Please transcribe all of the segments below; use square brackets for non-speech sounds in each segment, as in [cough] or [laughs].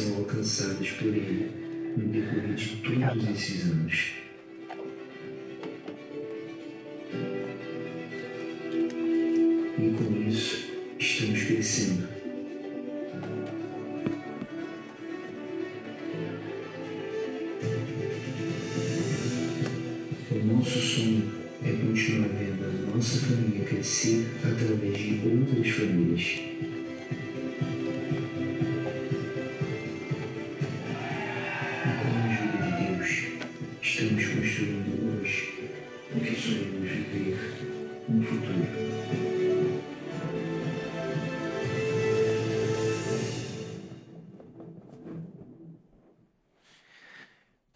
são alcançadas por Ele no decorrer de todos esses anos. E com isso, estamos crescendo. O nosso sonho é continuar vendo a nossa família crescer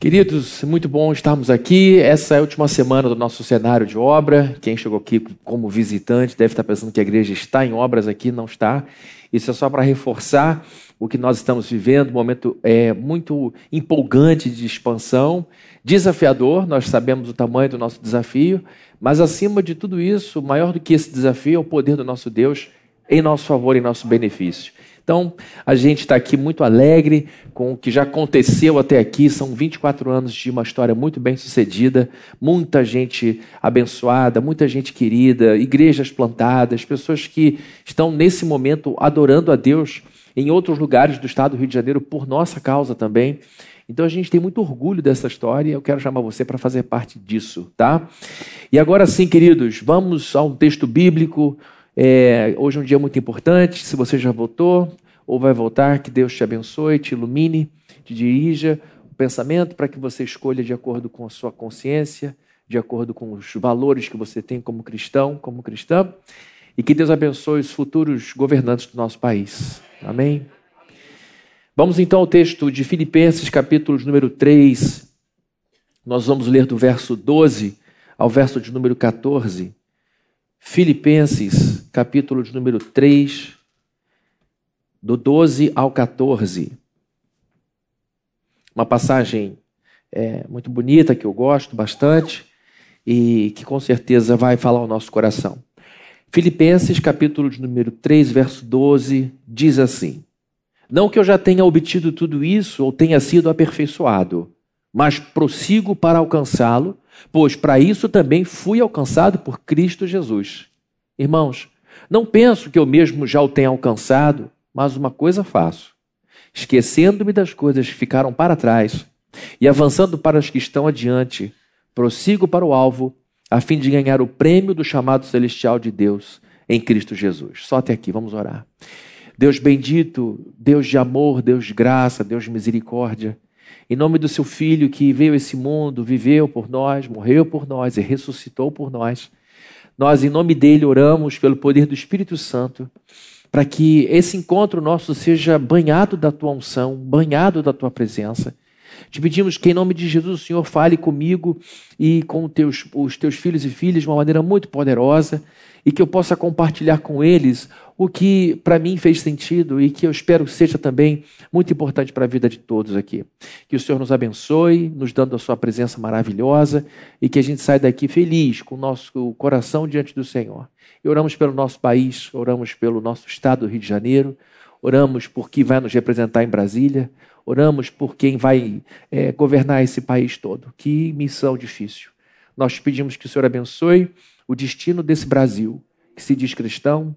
Queridos, muito bom estarmos aqui. Essa é a última semana do nosso cenário de obra. Quem chegou aqui como visitante deve estar pensando que a igreja está em obras aqui, não está. Isso é só para reforçar o que nós estamos vivendo, um momento é, muito empolgante de expansão, desafiador, nós sabemos o tamanho do nosso desafio, mas acima de tudo isso, maior do que esse desafio é o poder do nosso Deus em nosso favor, em nosso benefício. Então, a gente está aqui muito alegre com o que já aconteceu até aqui. São 24 anos de uma história muito bem sucedida, muita gente abençoada, muita gente querida, igrejas plantadas, pessoas que estão nesse momento adorando a Deus em outros lugares do estado do Rio de Janeiro por nossa causa também. Então a gente tem muito orgulho dessa história e eu quero chamar você para fazer parte disso, tá? E agora sim, queridos, vamos a um texto bíblico, é, hoje é um dia muito importante. Se você já votou ou vai voltar, que Deus te abençoe, te ilumine, te dirija o pensamento para que você escolha de acordo com a sua consciência, de acordo com os valores que você tem como cristão, como cristã. E que Deus abençoe os futuros governantes do nosso país. Amém? Vamos então ao texto de Filipenses, capítulo número 3. Nós vamos ler do verso 12 ao verso de número 14. Filipenses, capítulo de número 3, do 12 ao 14. Uma passagem é, muito bonita que eu gosto bastante e que com certeza vai falar ao nosso coração. Filipenses, capítulo de número 3, verso 12, diz assim: Não que eu já tenha obtido tudo isso ou tenha sido aperfeiçoado, mas prossigo para alcançá-lo pois para isso também fui alcançado por Cristo Jesus. Irmãos, não penso que eu mesmo já o tenha alcançado, mas uma coisa faço: esquecendo-me das coisas que ficaram para trás e avançando para as que estão adiante, prossigo para o alvo, a fim de ganhar o prêmio do chamado celestial de Deus em Cristo Jesus. Só até aqui, vamos orar. Deus bendito, Deus de amor, Deus de graça, Deus de misericórdia. Em nome do seu Filho que veio a esse mundo, viveu por nós, morreu por nós e ressuscitou por nós. Nós, em nome dele, oramos pelo poder do Espírito Santo, para que esse encontro nosso seja banhado da tua unção, banhado da tua presença. Te pedimos que, em nome de Jesus, o Senhor fale comigo e com teus, os teus filhos e filhas de uma maneira muito poderosa e que eu possa compartilhar com eles o que para mim fez sentido e que eu espero seja também muito importante para a vida de todos aqui. Que o Senhor nos abençoe, nos dando a sua presença maravilhosa e que a gente saia daqui feliz, com o nosso coração diante do Senhor. E oramos pelo nosso país, oramos pelo nosso estado do Rio de Janeiro, oramos por quem vai nos representar em Brasília, oramos por quem vai é, governar esse país todo. Que missão difícil. Nós pedimos que o Senhor abençoe o destino desse Brasil, que se diz cristão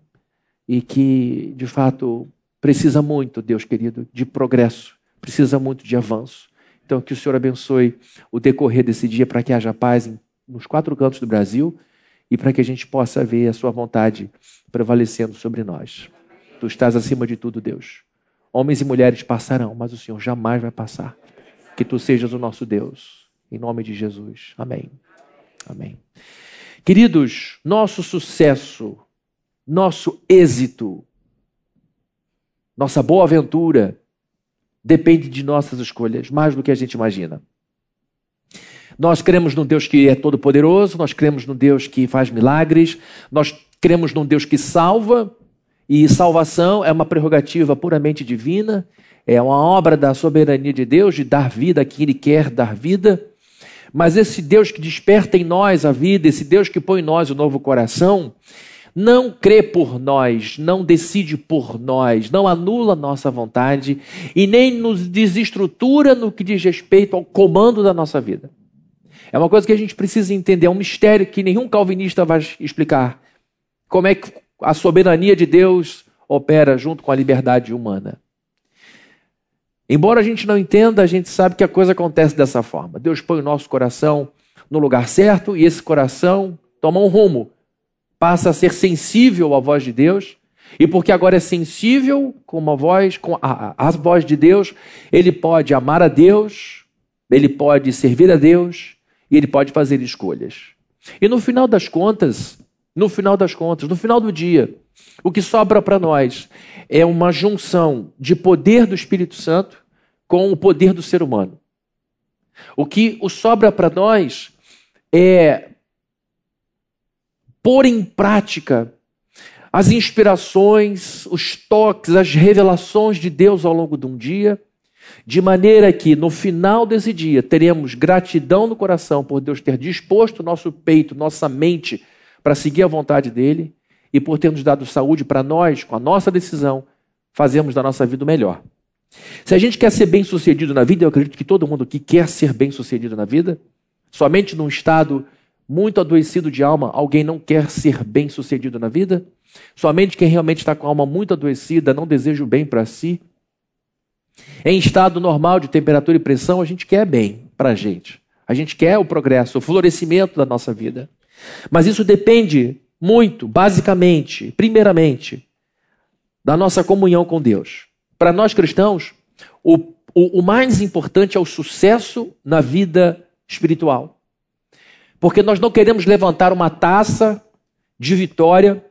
e que, de fato, precisa muito, Deus querido, de progresso, precisa muito de avanço. Então, que o Senhor abençoe o decorrer desse dia para que haja paz nos quatro cantos do Brasil e para que a gente possa ver a Sua vontade prevalecendo sobre nós. Tu estás acima de tudo, Deus. Homens e mulheres passarão, mas o Senhor jamais vai passar. Que tu sejas o nosso Deus. Em nome de Jesus. Amém. Amém. Queridos, nosso sucesso, nosso êxito, nossa boa aventura depende de nossas escolhas, mais do que a gente imagina. Nós cremos num Deus que é todo-poderoso, nós cremos num Deus que faz milagres, nós cremos num Deus que salva, e salvação é uma prerrogativa puramente divina, é uma obra da soberania de Deus de dar vida a quem Ele quer dar vida. Mas esse Deus que desperta em nós a vida, esse Deus que põe em nós o novo coração, não crê por nós, não decide por nós, não anula nossa vontade e nem nos desestrutura no que diz respeito ao comando da nossa vida. É uma coisa que a gente precisa entender, é um mistério que nenhum calvinista vai explicar. Como é que a soberania de Deus opera junto com a liberdade humana. Embora a gente não entenda, a gente sabe que a coisa acontece dessa forma. Deus põe o nosso coração no lugar certo e esse coração toma um rumo passa a ser sensível à voz de Deus, e porque agora é sensível com uma voz, com a, a, a voz de Deus, ele pode amar a Deus, ele pode servir a Deus e ele pode fazer escolhas. E no final das contas, no final das contas, no final do dia, o que sobra para nós é uma junção de poder do Espírito Santo com o poder do ser humano. O que sobra para nós é pôr em prática as inspirações, os toques, as revelações de Deus ao longo de um dia, de maneira que no final desse dia teremos gratidão no coração por Deus ter disposto nosso peito, nossa mente para seguir a vontade dele e por ter nos dado saúde para nós, com a nossa decisão, fazermos da nossa vida o melhor. Se a gente quer ser bem sucedido na vida, eu acredito que todo mundo aqui quer ser bem sucedido na vida, somente num estado muito adoecido de alma, alguém não quer ser bem sucedido na vida? Somente quem realmente está com a alma muito adoecida não deseja o bem para si? Em estado normal de temperatura e pressão, a gente quer bem para a gente. A gente quer o progresso, o florescimento da nossa vida. Mas isso depende muito, basicamente, primeiramente, da nossa comunhão com Deus. Para nós cristãos, o, o, o mais importante é o sucesso na vida espiritual. Porque nós não queremos levantar uma taça de vitória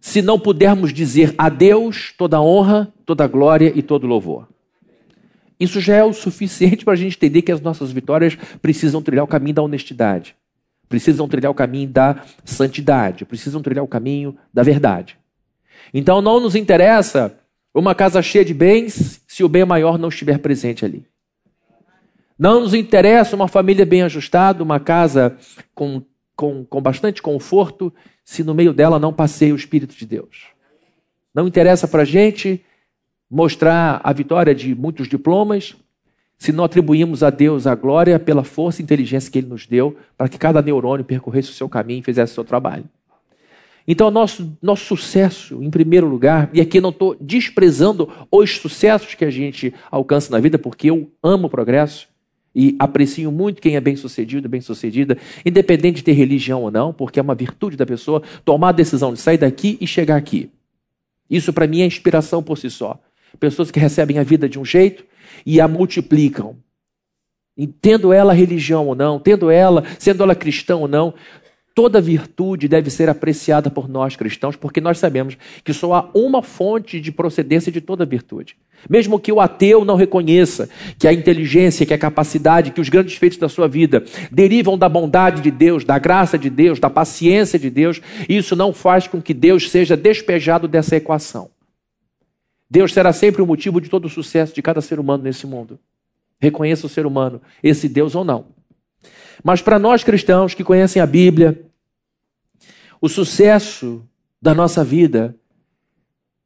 se não pudermos dizer a Deus toda honra, toda glória e todo louvor. Isso já é o suficiente [laughs] para a gente entender que as nossas vitórias precisam trilhar o caminho da honestidade, precisam trilhar o caminho da santidade, precisam trilhar o caminho da verdade. Então não nos interessa uma casa cheia de bens se o bem maior não estiver presente ali. Não nos interessa uma família bem ajustada, uma casa com, com, com bastante conforto, se no meio dela não passeia o Espírito de Deus. Não interessa para a gente mostrar a vitória de muitos diplomas, se não atribuímos a Deus a glória pela força e inteligência que Ele nos deu para que cada neurônio percorresse o seu caminho e fizesse o seu trabalho. Então, nosso, nosso sucesso, em primeiro lugar, e aqui não estou desprezando os sucessos que a gente alcança na vida, porque eu amo o progresso, e aprecio muito quem é bem sucedido, bem sucedida, independente de ter religião ou não, porque é uma virtude da pessoa tomar a decisão de sair daqui e chegar aqui. Isso para mim é inspiração por si só. Pessoas que recebem a vida de um jeito e a multiplicam. E tendo ela religião ou não, tendo ela, sendo ela cristã ou não, toda virtude deve ser apreciada por nós cristãos, porque nós sabemos que só há uma fonte de procedência de toda virtude. Mesmo que o ateu não reconheça que a inteligência, que a capacidade, que os grandes feitos da sua vida derivam da bondade de Deus, da graça de Deus, da paciência de Deus, isso não faz com que Deus seja despejado dessa equação. Deus será sempre o motivo de todo o sucesso de cada ser humano nesse mundo. Reconheça o ser humano, esse Deus ou não. Mas para nós cristãos que conhecem a Bíblia, o sucesso da nossa vida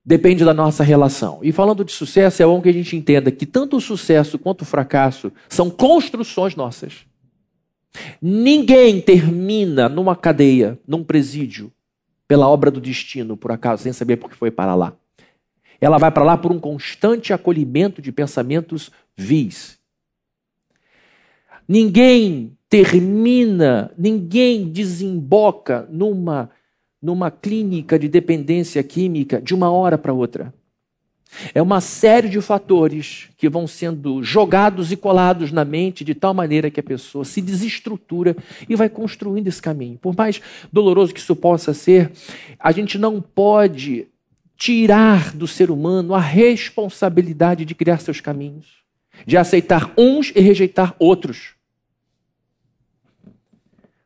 depende da nossa relação. E falando de sucesso, é bom que a gente entenda que tanto o sucesso quanto o fracasso são construções nossas. Ninguém termina numa cadeia, num presídio, pela obra do destino, por acaso, sem saber por que foi para lá. Ela vai para lá por um constante acolhimento de pensamentos vis. Ninguém termina, ninguém desemboca numa numa clínica de dependência química de uma hora para outra. É uma série de fatores que vão sendo jogados e colados na mente de tal maneira que a pessoa se desestrutura e vai construindo esse caminho. Por mais doloroso que isso possa ser, a gente não pode tirar do ser humano a responsabilidade de criar seus caminhos, de aceitar uns e rejeitar outros.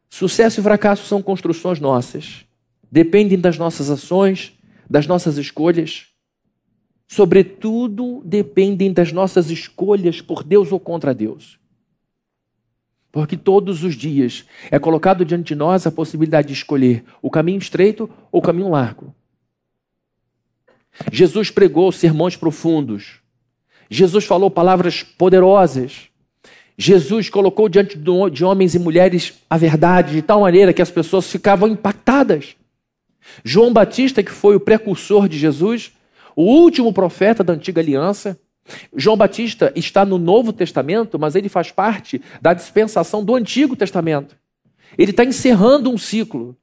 Sucesso e fracasso são construções nossas dependem das nossas ações, das nossas escolhas. Sobretudo, dependem das nossas escolhas por Deus ou contra Deus. Porque todos os dias é colocado diante de nós a possibilidade de escolher o caminho estreito ou o caminho largo. Jesus pregou sermões profundos. Jesus falou palavras poderosas. Jesus colocou diante de homens e mulheres a verdade de tal maneira que as pessoas ficavam impactadas. João Batista, que foi o precursor de Jesus, o último profeta da antiga aliança, João Batista está no Novo Testamento, mas ele faz parte da dispensação do Antigo Testamento. Ele está encerrando um ciclo.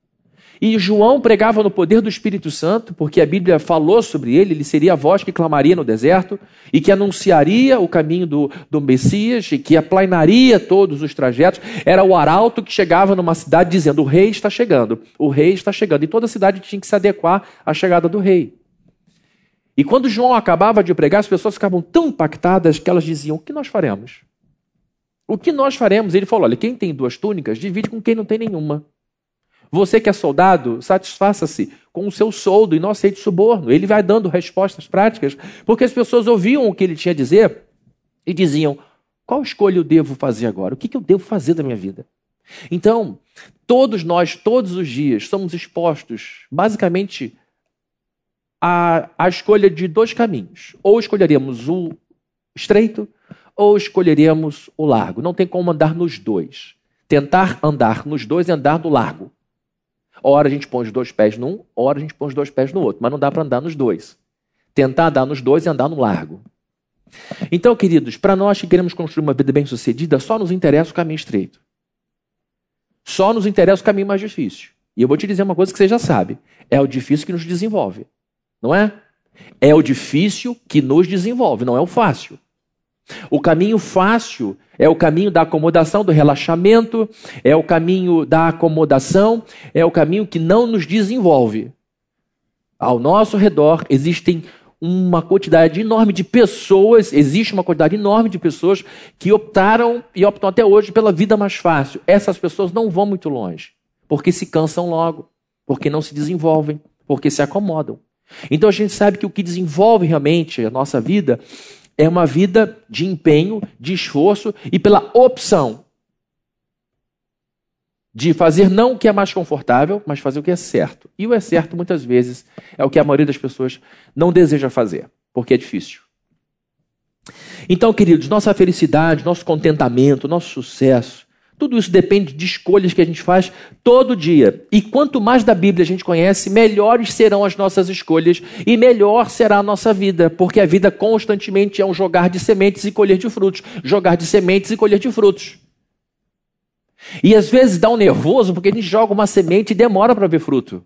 E João pregava no poder do Espírito Santo, porque a Bíblia falou sobre ele, ele seria a voz que clamaria no deserto e que anunciaria o caminho do, do Messias e que aplainaria todos os trajetos. Era o arauto que chegava numa cidade dizendo: O rei está chegando, o rei está chegando. E toda a cidade tinha que se adequar à chegada do rei. E quando João acabava de pregar, as pessoas ficavam tão impactadas que elas diziam: O que nós faremos? O que nós faremos? Ele falou: Olha, quem tem duas túnicas, divide com quem não tem nenhuma. Você que é soldado, satisfaça-se com o seu soldo e não aceite suborno. Ele vai dando respostas práticas, porque as pessoas ouviam o que ele tinha a dizer e diziam: qual escolha eu devo fazer agora? O que eu devo fazer da minha vida? Então, todos nós, todos os dias, somos expostos, basicamente, à, à escolha de dois caminhos. Ou escolheremos o estreito, ou escolheremos o largo. Não tem como andar nos dois. Tentar andar nos dois e andar no largo. Ora a gente põe os dois pés num, ora a gente põe os dois pés no outro, mas não dá para andar nos dois. Tentar andar nos dois e andar no largo. Então, queridos, para nós que queremos construir uma vida bem-sucedida, só nos interessa o caminho estreito. Só nos interessa o caminho mais difícil. E eu vou te dizer uma coisa que você já sabe: é o difícil que nos desenvolve. Não é? É o difícil que nos desenvolve, não é o fácil. O caminho fácil é o caminho da acomodação, do relaxamento, é o caminho da acomodação, é o caminho que não nos desenvolve. Ao nosso redor existem uma quantidade enorme de pessoas, existe uma quantidade enorme de pessoas que optaram e optam até hoje pela vida mais fácil. Essas pessoas não vão muito longe, porque se cansam logo, porque não se desenvolvem, porque se acomodam. Então a gente sabe que o que desenvolve realmente a nossa vida é uma vida de empenho, de esforço e pela opção de fazer não o que é mais confortável, mas fazer o que é certo. E o é certo, muitas vezes, é o que a maioria das pessoas não deseja fazer, porque é difícil. Então, queridos, nossa felicidade, nosso contentamento, nosso sucesso, tudo isso depende de escolhas que a gente faz todo dia. E quanto mais da Bíblia a gente conhece, melhores serão as nossas escolhas e melhor será a nossa vida, porque a vida constantemente é um jogar de sementes e colher de frutos, jogar de sementes e colher de frutos. E às vezes dá um nervoso porque a gente joga uma semente e demora para ver fruto.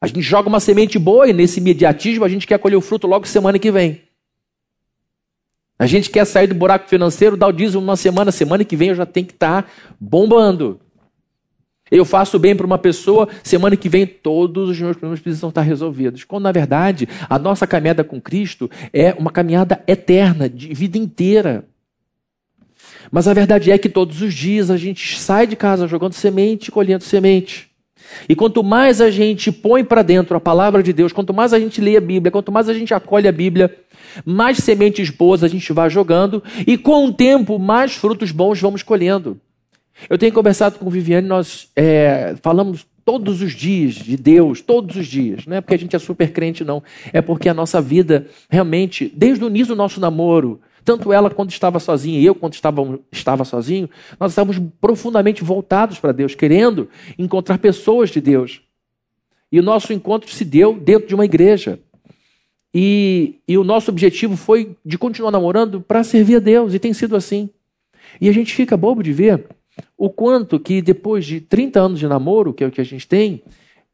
A gente joga uma semente boa e nesse imediatismo a gente quer colher o fruto logo semana que vem. A gente quer sair do buraco financeiro, dá o dízimo uma semana, semana que vem eu já tenho que estar tá bombando. Eu faço bem para uma pessoa, semana que vem todos os meus problemas precisam estar resolvidos. Quando, na verdade, a nossa caminhada com Cristo é uma caminhada eterna, de vida inteira. Mas a verdade é que todos os dias a gente sai de casa jogando semente, colhendo semente. E quanto mais a gente põe para dentro a palavra de Deus, quanto mais a gente lê a Bíblia, quanto mais a gente acolhe a Bíblia, mais sementes boas a gente vai jogando e com o tempo mais frutos bons vamos colhendo. Eu tenho conversado com Viviane, nós é, falamos todos os dias de Deus, todos os dias. Não é porque a gente é super crente, não. É porque a nossa vida, realmente, desde o início do nosso namoro, tanto ela quando estava sozinha e eu quando estava, estava sozinho, nós estávamos profundamente voltados para Deus, querendo encontrar pessoas de Deus. E o nosso encontro se deu dentro de uma igreja. E, e o nosso objetivo foi de continuar namorando para servir a Deus, e tem sido assim. E a gente fica bobo de ver o quanto que depois de 30 anos de namoro, que é o que a gente tem,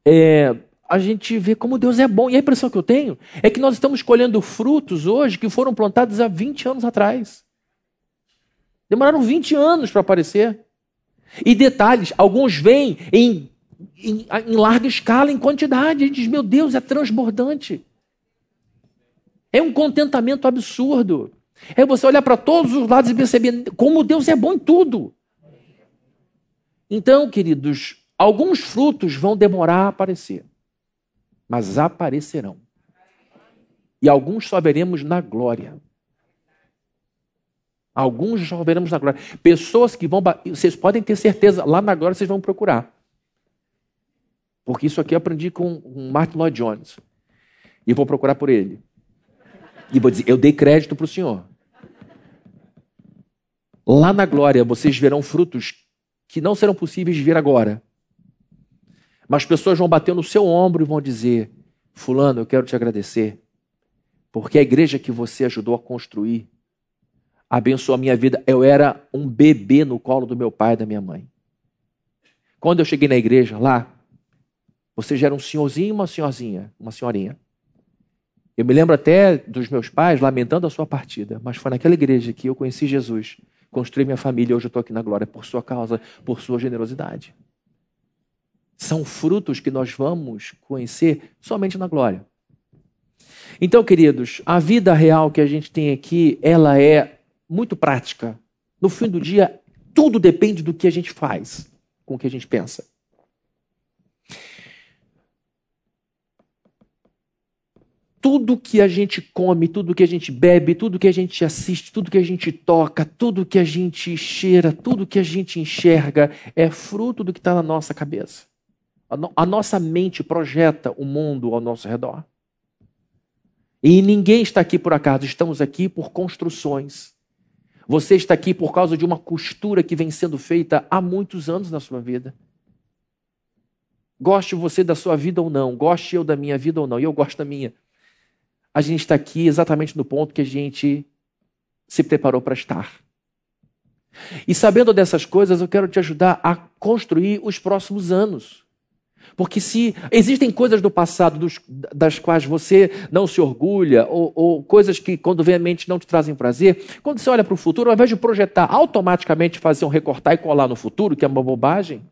é, a gente vê como Deus é bom. E a impressão que eu tenho é que nós estamos colhendo frutos hoje que foram plantados há 20 anos atrás. Demoraram 20 anos para aparecer. E detalhes, alguns vêm em, em, em larga escala, em quantidade. A gente diz, meu Deus, é transbordante. É um contentamento absurdo. É você olhar para todos os lados e perceber como Deus é bom em tudo. Então, queridos, alguns frutos vão demorar a aparecer, mas aparecerão. E alguns só veremos na glória. Alguns já veremos na glória. Pessoas que vão. Vocês podem ter certeza, lá na glória vocês vão procurar. Porque isso aqui eu aprendi com, com Martin Lloyd Jones. E vou procurar por ele. E vou dizer: eu dei crédito para o Senhor. Lá na glória vocês verão frutos que não serão possíveis de ver agora. Mas pessoas vão bater no seu ombro e vão dizer: Fulano, eu quero te agradecer, porque a igreja que você ajudou a construir abençoou a minha vida. Eu era um bebê no colo do meu pai e da minha mãe. Quando eu cheguei na igreja lá, você já era um senhorzinho e uma senhorzinha, uma senhorinha. Eu me lembro até dos meus pais lamentando a sua partida, mas foi naquela igreja que eu conheci Jesus, construí minha família e hoje eu estou aqui na glória por sua causa, por sua generosidade. São frutos que nós vamos conhecer somente na glória. Então, queridos, a vida real que a gente tem aqui, ela é muito prática. No fim do dia, tudo depende do que a gente faz com o que a gente pensa. Tudo que a gente come, tudo que a gente bebe, tudo que a gente assiste, tudo que a gente toca, tudo que a gente cheira, tudo que a gente enxerga é fruto do que está na nossa cabeça. A, no a nossa mente projeta o mundo ao nosso redor. E ninguém está aqui por acaso, estamos aqui por construções você está aqui por causa de uma costura que vem sendo feita há muitos anos na sua vida. Goste você da sua vida ou não, goste eu da minha vida ou não, e eu gosto da minha. A gente está aqui exatamente no ponto que a gente se preparou para estar. E sabendo dessas coisas, eu quero te ajudar a construir os próximos anos. Porque se existem coisas do passado dos, das quais você não se orgulha, ou, ou, coisas que, quando vem à mente, não te trazem prazer, quando você olha para o futuro, ao invés de projetar automaticamente, fazer um recortar e colar no futuro, que é uma bobagem,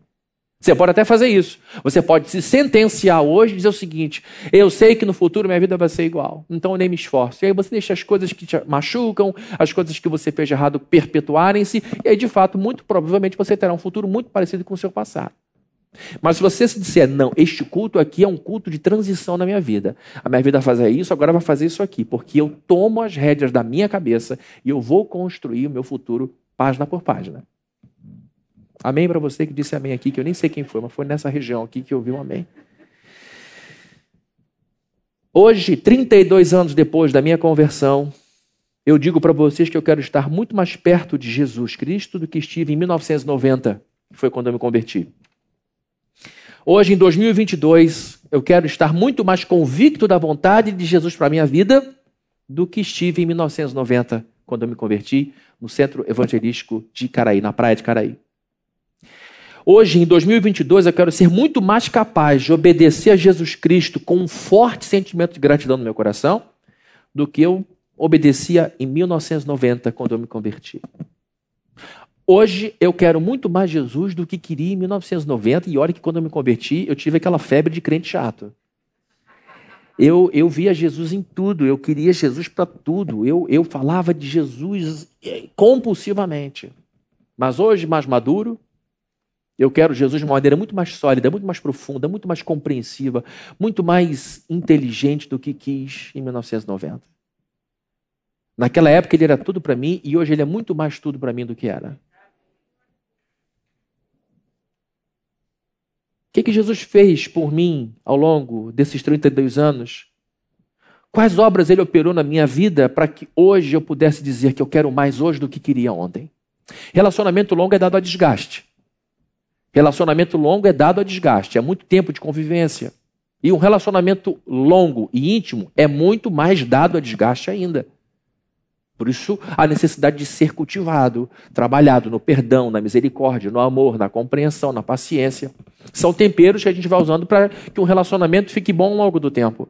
você pode até fazer isso. Você pode se sentenciar hoje e dizer o seguinte: eu sei que no futuro minha vida vai ser igual, então eu nem me esforço. E aí você deixa as coisas que te machucam, as coisas que você fez errado perpetuarem-se, e aí de fato, muito provavelmente você terá um futuro muito parecido com o seu passado. Mas se você se disser, não, este culto aqui é um culto de transição na minha vida. A minha vida fazer isso, agora vai fazer isso aqui, porque eu tomo as rédeas da minha cabeça e eu vou construir o meu futuro página por página. Amém para você que disse amém aqui, que eu nem sei quem foi, mas foi nessa região aqui que eu vi um amém. Hoje, 32 anos depois da minha conversão, eu digo para vocês que eu quero estar muito mais perto de Jesus Cristo do que estive em 1990, que foi quando eu me converti. Hoje, em 2022, eu quero estar muito mais convicto da vontade de Jesus para a minha vida do que estive em 1990, quando eu me converti no Centro Evangelístico de Caraí, na praia de Caraí. Hoje, em 2022, eu quero ser muito mais capaz de obedecer a Jesus Cristo com um forte sentimento de gratidão no meu coração do que eu obedecia em 1990, quando eu me converti. Hoje eu quero muito mais Jesus do que queria em 1990, e olha que quando eu me converti, eu tive aquela febre de crente chato. Eu, eu via Jesus em tudo, eu queria Jesus para tudo, eu, eu falava de Jesus eh, compulsivamente. Mas hoje, mais maduro, eu quero Jesus de uma maneira muito mais sólida, muito mais profunda, muito mais compreensiva, muito mais inteligente do que quis em 1990. Naquela época ele era tudo para mim e hoje ele é muito mais tudo para mim do que era. Que, que Jesus fez por mim ao longo desses 32 anos? Quais obras ele operou na minha vida para que hoje eu pudesse dizer que eu quero mais hoje do que queria ontem? Relacionamento longo é dado a desgaste. Relacionamento longo é dado a desgaste, é muito tempo de convivência. E um relacionamento longo e íntimo é muito mais dado a desgaste ainda. Por isso, a necessidade de ser cultivado, trabalhado no perdão, na misericórdia, no amor, na compreensão, na paciência. São temperos que a gente vai usando para que um relacionamento fique bom ao longo do tempo.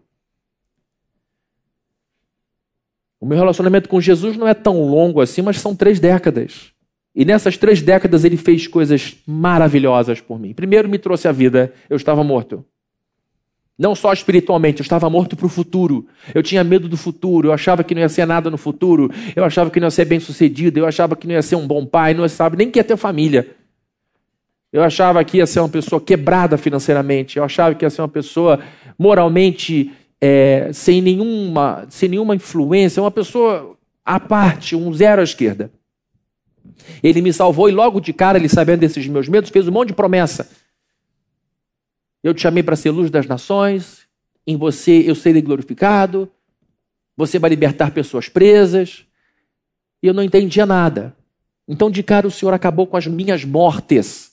O meu relacionamento com Jesus não é tão longo assim, mas são três décadas. E nessas três décadas ele fez coisas maravilhosas por mim. Primeiro, me trouxe a vida, eu estava morto. Não só espiritualmente, eu estava morto para o futuro. Eu tinha medo do futuro, eu achava que não ia ser nada no futuro, eu achava que não ia ser bem sucedido, eu achava que não ia ser um bom pai, não sabe nem que ia ter família. Eu achava que ia ser uma pessoa quebrada financeiramente, eu achava que ia ser uma pessoa moralmente é, sem, nenhuma, sem nenhuma influência, uma pessoa à parte, um zero à esquerda. Ele me salvou e logo de cara, ele sabendo desses meus medos, fez um monte de promessa. Eu te chamei para ser luz das nações, em você eu serei glorificado, você vai libertar pessoas presas. E eu não entendia nada. Então, de cara, o Senhor acabou com as minhas mortes.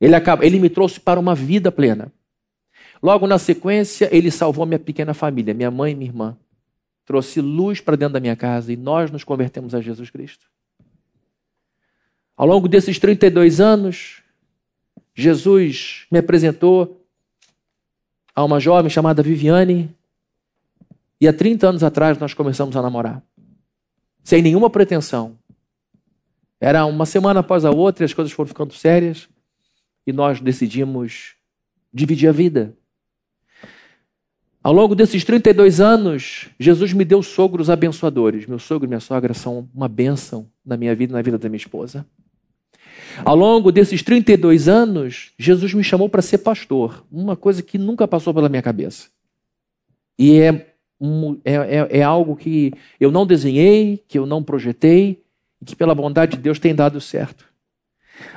Ele, acaba, ele me trouxe para uma vida plena. Logo na sequência, ele salvou minha pequena família, minha mãe e minha irmã. Trouxe luz para dentro da minha casa e nós nos convertemos a Jesus Cristo. Ao longo desses 32 anos, Jesus me apresentou a uma jovem chamada Viviane. E há 30 anos atrás nós começamos a namorar. Sem nenhuma pretensão. Era uma semana após a outra as coisas foram ficando sérias. E nós decidimos dividir a vida. Ao longo desses 32 anos, Jesus me deu sogros abençoadores. Meu sogro e minha sogra são uma bênção na minha vida e na vida da minha esposa. Ao longo desses 32 anos, Jesus me chamou para ser pastor, uma coisa que nunca passou pela minha cabeça. E é, é, é, é algo que eu não desenhei, que eu não projetei, e que pela bondade de Deus tem dado certo.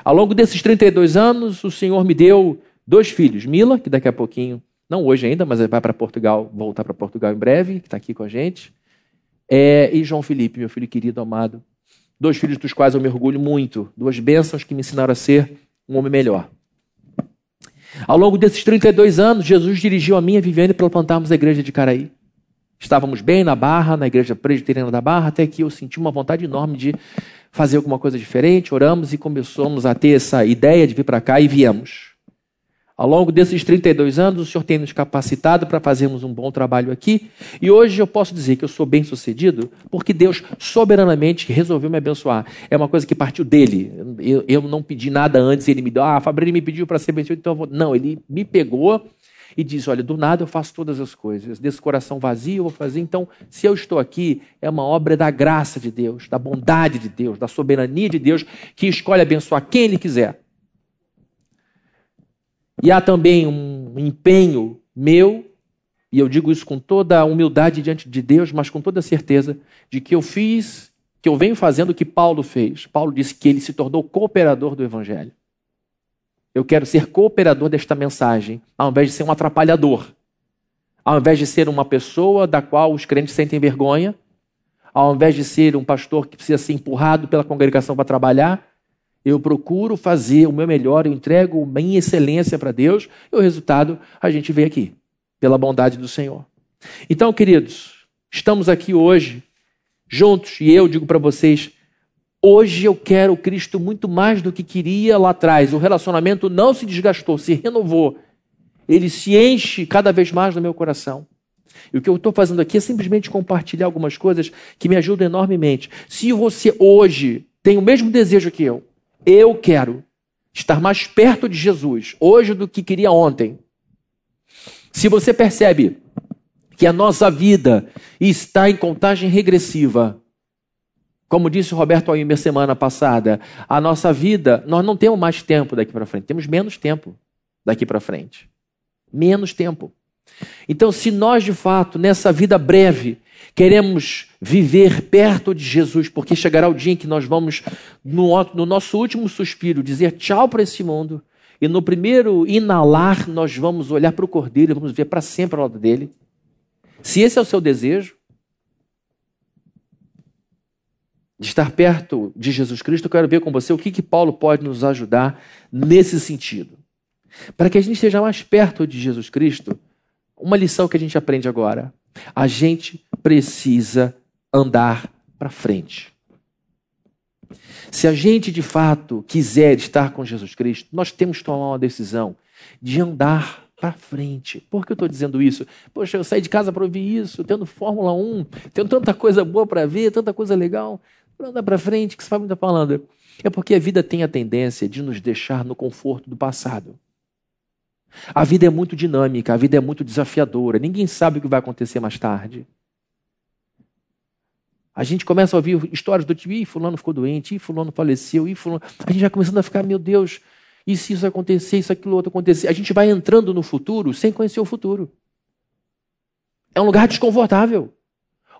Ao longo desses 32 anos, o Senhor me deu dois filhos, Mila, que daqui a pouquinho não hoje ainda, mas vai para Portugal, voltar para Portugal em breve, que está aqui com a gente. É, e João Felipe, meu filho querido, amado. Dois filhos dos quais eu me orgulho muito. Duas bênçãos que me ensinaram a ser um homem melhor. Ao longo desses 32 anos, Jesus dirigiu a minha vivendo para plantarmos a igreja de Caraí. Estávamos bem na Barra, na igreja presbiteriana da Barra, até que eu senti uma vontade enorme de fazer alguma coisa diferente. Oramos e começamos a ter essa ideia de vir para cá e viemos. Ao longo desses 32 anos, o Senhor tem nos capacitado para fazermos um bom trabalho aqui. E hoje eu posso dizer que eu sou bem sucedido porque Deus soberanamente resolveu me abençoar. É uma coisa que partiu dele. Eu, eu não pedi nada antes, ele me deu. Ah, Fabrício me pediu para ser abençoado, então eu vou. Não, ele me pegou e disse: Olha, do nada eu faço todas as coisas. Desse coração vazio eu vou fazer. Então, se eu estou aqui, é uma obra da graça de Deus, da bondade de Deus, da soberania de Deus, que escolhe abençoar quem ele quiser. E há também um empenho meu, e eu digo isso com toda a humildade diante de Deus, mas com toda a certeza de que eu fiz, que eu venho fazendo o que Paulo fez. Paulo disse que ele se tornou cooperador do Evangelho. Eu quero ser cooperador desta mensagem, ao invés de ser um atrapalhador. Ao invés de ser uma pessoa da qual os crentes sentem vergonha, ao invés de ser um pastor que precisa ser empurrado pela congregação para trabalhar, eu procuro fazer o meu melhor, eu entrego minha excelência para Deus, e o resultado a gente vê aqui, pela bondade do Senhor. Então, queridos, estamos aqui hoje, juntos, e eu digo para vocês, hoje eu quero Cristo muito mais do que queria lá atrás. O relacionamento não se desgastou, se renovou. Ele se enche cada vez mais no meu coração. E o que eu estou fazendo aqui é simplesmente compartilhar algumas coisas que me ajudam enormemente. Se você hoje tem o mesmo desejo que eu, eu quero estar mais perto de Jesus hoje do que queria ontem. Se você percebe que a nossa vida está em contagem regressiva, como disse o Roberto Almeida semana passada, a nossa vida, nós não temos mais tempo daqui para frente, temos menos tempo daqui para frente. Menos tempo. Então, se nós de fato, nessa vida breve, Queremos viver perto de Jesus, porque chegará o dia em que nós vamos, no, no nosso último suspiro, dizer tchau para esse mundo. E no primeiro inalar, nós vamos olhar para o Cordeiro e vamos ver para sempre ao lado dele. Se esse é o seu desejo, de estar perto de Jesus Cristo, eu quero ver com você o que, que Paulo pode nos ajudar nesse sentido. Para que a gente esteja mais perto de Jesus Cristo, uma lição que a gente aprende agora. A gente precisa andar para frente. Se a gente de fato quiser estar com Jesus Cristo, nós temos que tomar uma decisão de andar para frente. Por que eu estou dizendo isso? Poxa, eu saí de casa para ouvir isso, tendo Fórmula 1, tendo tanta coisa boa para ver, tanta coisa legal. Para andar para frente, que você está falando? É porque a vida tem a tendência de nos deixar no conforto do passado. A vida é muito dinâmica, a vida é muito desafiadora. Ninguém sabe o que vai acontecer mais tarde. A gente começa a ouvir histórias do tipo, ih, fulano ficou doente, ih, fulano faleceu, ih, fulano... A gente vai começando a ficar, meu Deus, e se isso acontecer, isso, aquilo, outro acontecer? A gente vai entrando no futuro sem conhecer o futuro. É um lugar desconfortável.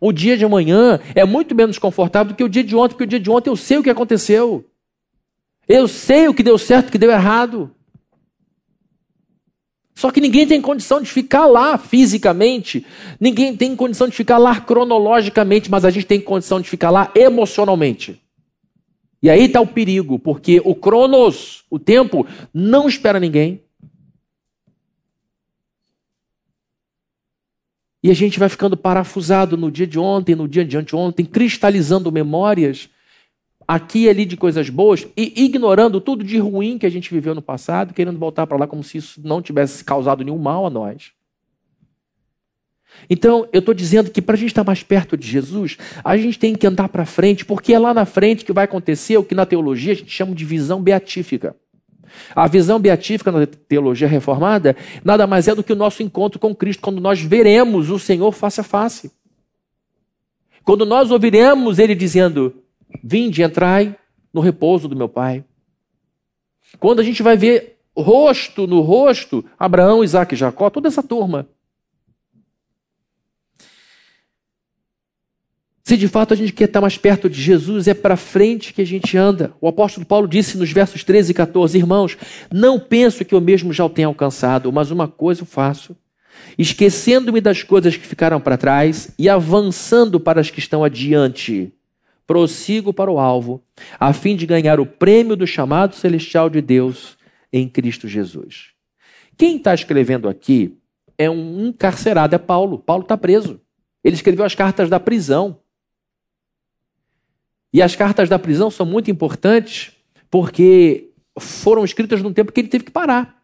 O dia de amanhã é muito menos confortável do que o dia de ontem, porque o dia de ontem eu sei o que aconteceu. Eu sei o que deu certo e o que deu errado. Só que ninguém tem condição de ficar lá fisicamente, ninguém tem condição de ficar lá cronologicamente, mas a gente tem condição de ficar lá emocionalmente. E aí está o perigo, porque o Cronos, o tempo, não espera ninguém. E a gente vai ficando parafusado no dia de ontem, no dia de anteontem, cristalizando memórias aqui e ali de coisas boas e ignorando tudo de ruim que a gente viveu no passado, querendo voltar para lá como se isso não tivesse causado nenhum mal a nós. Então, eu estou dizendo que para a gente estar mais perto de Jesus, a gente tem que andar para frente, porque é lá na frente que vai acontecer o que na teologia a gente chama de visão beatífica. A visão beatífica na teologia reformada nada mais é do que o nosso encontro com Cristo, quando nós veremos o Senhor face a face. Quando nós ouviremos Ele dizendo: Vinde, entrai no repouso do meu Pai. Quando a gente vai ver rosto no rosto, Abraão, Isaac e Jacó, toda essa turma. Se de fato a gente quer estar mais perto de Jesus, é para frente que a gente anda. O apóstolo Paulo disse nos versos 13 e 14: Irmãos, não penso que eu mesmo já o tenha alcançado, mas uma coisa eu faço, esquecendo-me das coisas que ficaram para trás e avançando para as que estão adiante. Prossigo para o alvo, a fim de ganhar o prêmio do chamado celestial de Deus em Cristo Jesus. Quem está escrevendo aqui é um encarcerado, é Paulo. Paulo está preso. Ele escreveu as cartas da prisão. E as cartas da prisão são muito importantes porque foram escritas num tempo que ele teve que parar.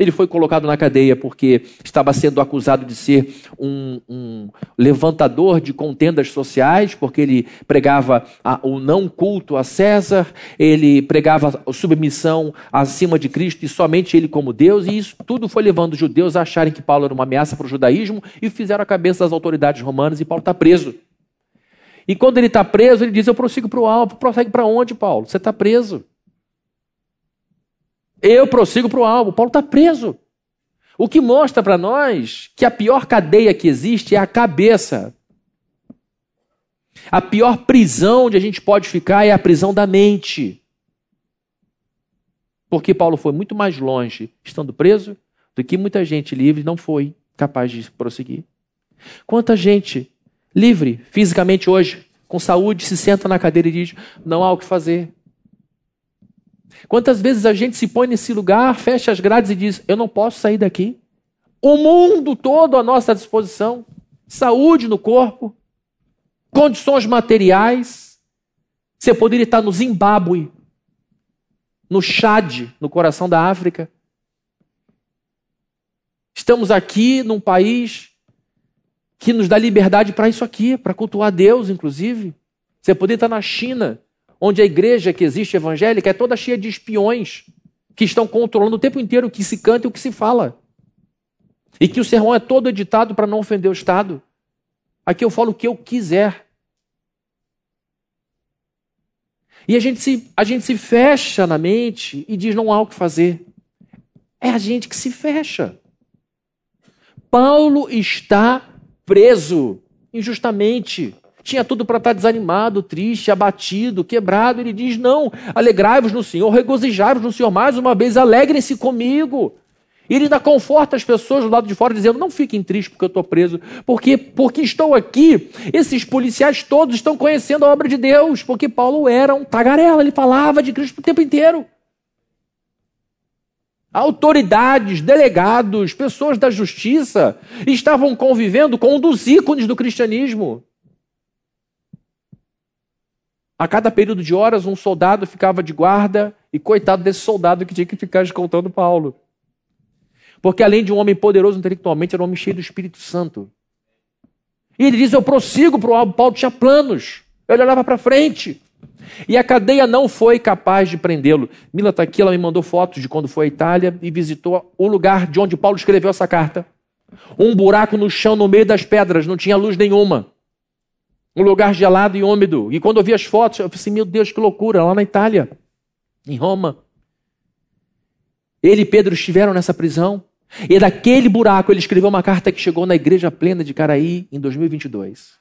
Ele foi colocado na cadeia porque estava sendo acusado de ser um, um levantador de contendas sociais, porque ele pregava a, o não culto a César, ele pregava submissão acima de Cristo e somente ele como Deus, e isso tudo foi levando os judeus a acharem que Paulo era uma ameaça para o judaísmo e fizeram a cabeça das autoridades romanas e Paulo está preso. E quando ele está preso, ele diz: Eu prossigo para o alvo. Prossegue para onde, Paulo? Você está preso. Eu prossigo para o alvo. Paulo está preso. O que mostra para nós que a pior cadeia que existe é a cabeça. A pior prisão onde a gente pode ficar é a prisão da mente. Porque Paulo foi muito mais longe estando preso do que muita gente livre não foi capaz de prosseguir. Quanta gente livre fisicamente hoje, com saúde, se senta na cadeira e diz: não há o que fazer. Quantas vezes a gente se põe nesse lugar, fecha as grades e diz: eu não posso sair daqui? O mundo todo à nossa disposição, saúde no corpo, condições materiais. Você poderia estar no Zimbábue, no Chad, no coração da África. Estamos aqui num país que nos dá liberdade para isso aqui, para cultuar Deus, inclusive. Você poderia estar na China, onde a igreja que existe evangélica é toda cheia de espiões que estão controlando o tempo inteiro o que se canta e o que se fala. E que o sermão é todo editado para não ofender o Estado. Aqui eu falo o que eu quiser. E a gente, se, a gente se fecha na mente e diz não há o que fazer. É a gente que se fecha. Paulo está preso injustamente. Tinha tudo para estar tá desanimado, triste, abatido, quebrado. Ele diz: Não, alegrai-vos no Senhor, regozijai-vos no Senhor mais uma vez, alegrem-se comigo. E ele ainda conforta as pessoas do lado de fora, dizendo: Não fiquem tristes porque eu estou preso, porque, porque estou aqui. Esses policiais todos estão conhecendo a obra de Deus, porque Paulo era um tagarela, ele falava de Cristo o tempo inteiro. Autoridades, delegados, pessoas da justiça estavam convivendo com um dos ícones do cristianismo. A cada período de horas, um soldado ficava de guarda e coitado desse soldado que tinha que ficar escoltando Paulo. Porque além de um homem poderoso intelectualmente, era um homem cheio do Espírito Santo. E ele diz: Eu prossigo para o alvo. Paulo tinha planos. Ele olhava para frente. E a cadeia não foi capaz de prendê-lo. Mila está aqui, ela me mandou fotos de quando foi à Itália e visitou o lugar de onde Paulo escreveu essa carta. Um buraco no chão, no meio das pedras, não tinha luz nenhuma. Um lugar gelado e úmido. E quando eu vi as fotos, eu falei assim: meu Deus, que loucura, lá na Itália, em Roma. Ele e Pedro estiveram nessa prisão. E daquele buraco ele escreveu uma carta que chegou na igreja plena de Caraí em 2022.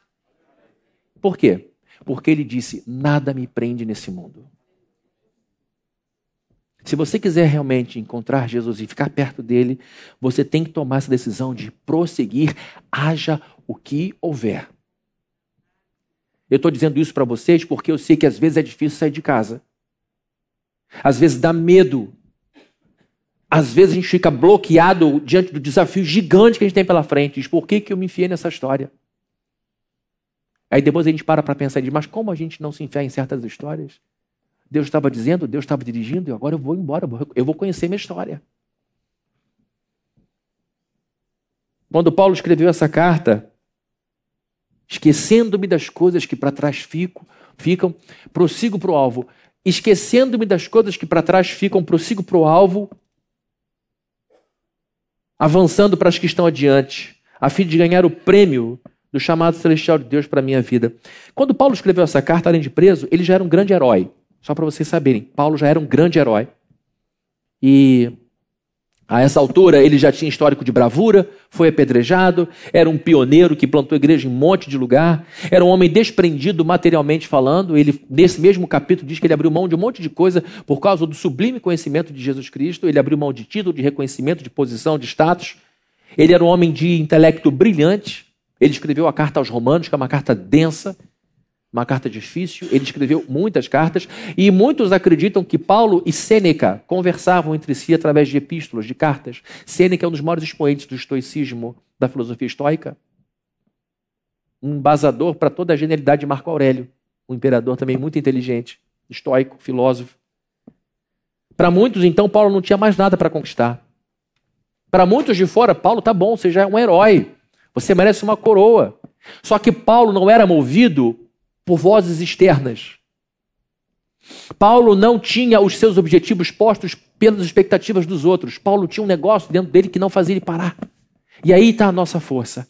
Por quê? Porque ele disse: Nada me prende nesse mundo. Se você quiser realmente encontrar Jesus e ficar perto dele, você tem que tomar essa decisão de prosseguir, haja o que houver. Eu estou dizendo isso para vocês porque eu sei que às vezes é difícil sair de casa. Às vezes dá medo. Às vezes a gente fica bloqueado diante do desafio gigante que a gente tem pela frente. Diz, por que, que eu me enfiei nessa história? Aí depois a gente para para pensar e diz, mas como a gente não se enfia em certas histórias? Deus estava dizendo, Deus estava dirigindo, e agora eu vou embora, eu vou conhecer minha história. Quando Paulo escreveu essa carta, esquecendo-me das coisas que para trás fico, ficam, prossigo para o alvo. Esquecendo-me das coisas que para trás ficam, prossigo para o alvo, avançando para as que estão adiante, a fim de ganhar o prêmio do chamado celestial de Deus para a minha vida. Quando Paulo escreveu essa carta, além de preso, ele já era um grande herói. Só para vocês saberem, Paulo já era um grande herói. E a essa altura ele já tinha histórico de bravura, foi apedrejado, era um pioneiro que plantou igreja em um monte de lugar, era um homem desprendido materialmente falando. Ele, nesse mesmo capítulo, diz que ele abriu mão de um monte de coisa por causa do sublime conhecimento de Jesus Cristo. Ele abriu mão de título, de reconhecimento, de posição, de status. Ele era um homem de intelecto brilhante. Ele escreveu a carta aos Romanos, que é uma carta densa, uma carta difícil. Ele escreveu muitas cartas e muitos acreditam que Paulo e Sêneca conversavam entre si através de epístolas, de cartas. Sêneca é um dos maiores expoentes do estoicismo, da filosofia estoica. Um embasador para toda a genialidade de Marco Aurélio, um imperador também muito inteligente, estoico, filósofo. Para muitos, então, Paulo não tinha mais nada para conquistar. Para muitos de fora, Paulo tá bom, você já é um herói. Você merece uma coroa. Só que Paulo não era movido por vozes externas. Paulo não tinha os seus objetivos postos pelas expectativas dos outros. Paulo tinha um negócio dentro dele que não fazia ele parar. E aí está a nossa força.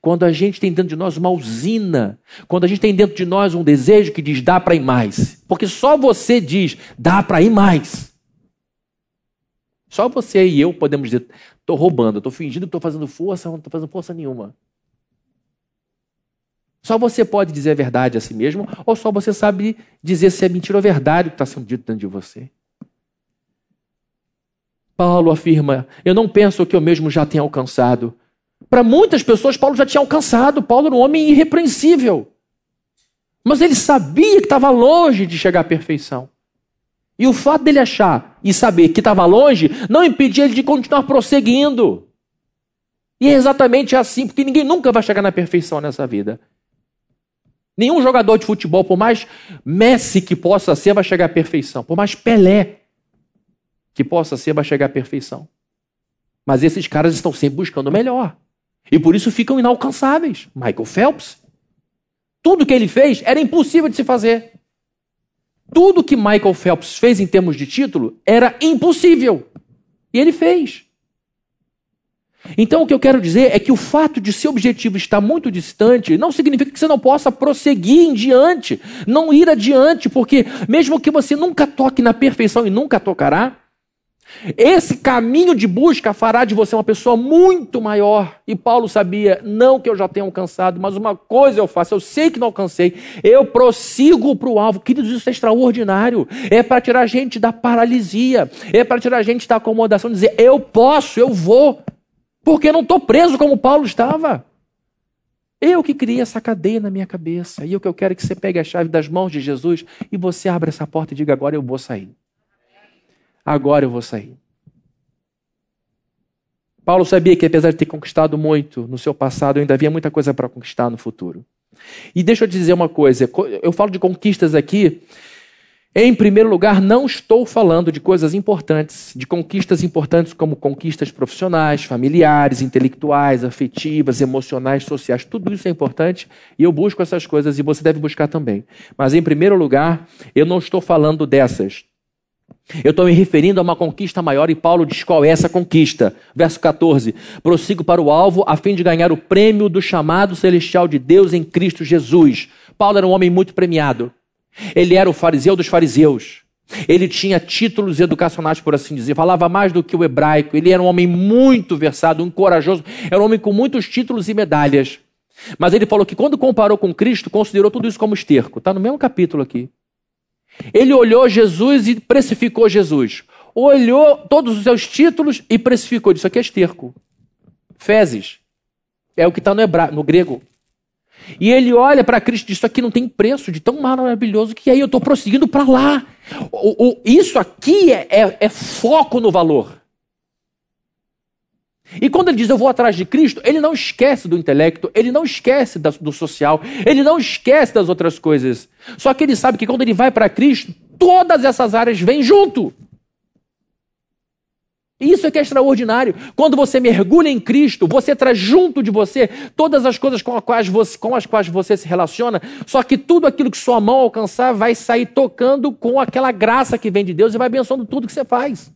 Quando a gente tem dentro de nós uma usina, quando a gente tem dentro de nós um desejo que diz dá para ir mais. Porque só você diz dá para ir mais. Só você e eu podemos dizer, estou roubando, estou fingindo que estou fazendo força, não estou fazendo força nenhuma. Só você pode dizer a verdade a si mesmo, ou só você sabe dizer se é mentira ou verdade o que está sendo dito dentro de você. Paulo afirma: Eu não penso que eu mesmo já tenha alcançado. Para muitas pessoas, Paulo já tinha alcançado. Paulo era um homem irrepreensível. Mas ele sabia que estava longe de chegar à perfeição. E o fato dele achar e saber que estava longe não impedia ele de continuar prosseguindo. E é exatamente assim, porque ninguém nunca vai chegar na perfeição nessa vida. Nenhum jogador de futebol, por mais Messi que possa ser, vai chegar à perfeição. Por mais Pelé que possa ser, vai chegar à perfeição. Mas esses caras estão sempre buscando o melhor. E por isso ficam inalcançáveis. Michael Phelps. Tudo que ele fez era impossível de se fazer. Tudo que Michael Phelps fez em termos de título era impossível. E ele fez. Então, o que eu quero dizer é que o fato de seu objetivo estar muito distante não significa que você não possa prosseguir em diante, não ir adiante, porque mesmo que você nunca toque na perfeição e nunca tocará, esse caminho de busca fará de você uma pessoa muito maior. E Paulo sabia, não que eu já tenha alcançado, mas uma coisa eu faço, eu sei que não alcancei, eu prossigo para o alvo. Queridos, isso é extraordinário. É para tirar a gente da paralisia, é para tirar a gente da acomodação, dizer, eu posso, eu vou. Porque não estou preso como Paulo estava. Eu que criei essa cadeia na minha cabeça. E o que eu quero é que você pegue a chave das mãos de Jesus e você abra essa porta e diga: agora eu vou sair. Agora eu vou sair. Paulo sabia que apesar de ter conquistado muito no seu passado, ainda havia muita coisa para conquistar no futuro. E deixa eu te dizer uma coisa: eu falo de conquistas aqui em primeiro lugar, não estou falando de coisas importantes, de conquistas importantes como conquistas profissionais, familiares, intelectuais, afetivas, emocionais, sociais. Tudo isso é importante e eu busco essas coisas e você deve buscar também. Mas, em primeiro lugar, eu não estou falando dessas. Eu estou me referindo a uma conquista maior e Paulo diz qual é essa conquista. Verso 14: Prossigo para o alvo a fim de ganhar o prêmio do chamado celestial de Deus em Cristo Jesus. Paulo era um homem muito premiado. Ele era o fariseu dos fariseus. Ele tinha títulos educacionais, por assim dizer, falava mais do que o hebraico. Ele era um homem muito versado, um corajoso, era um homem com muitos títulos e medalhas. Mas ele falou que quando comparou com Cristo, considerou tudo isso como esterco. Está no mesmo capítulo aqui. Ele olhou Jesus e precificou Jesus. Olhou todos os seus títulos e precificou. Isso aqui é esterco. Fezes. É o que está no, hebra... no grego. E ele olha para Cristo e diz: Isso aqui não tem preço de tão maravilhoso que aí eu estou prosseguindo para lá. O, o, isso aqui é, é, é foco no valor. E quando ele diz eu vou atrás de Cristo, ele não esquece do intelecto, ele não esquece do social, ele não esquece das outras coisas. Só que ele sabe que quando ele vai para Cristo, todas essas áreas vêm junto. Isso é que é extraordinário. Quando você mergulha em Cristo, você traz junto de você todas as coisas com as quais você, com as quais você se relaciona, só que tudo aquilo que sua mão alcançar vai sair tocando com aquela graça que vem de Deus e vai abençoando tudo que você faz.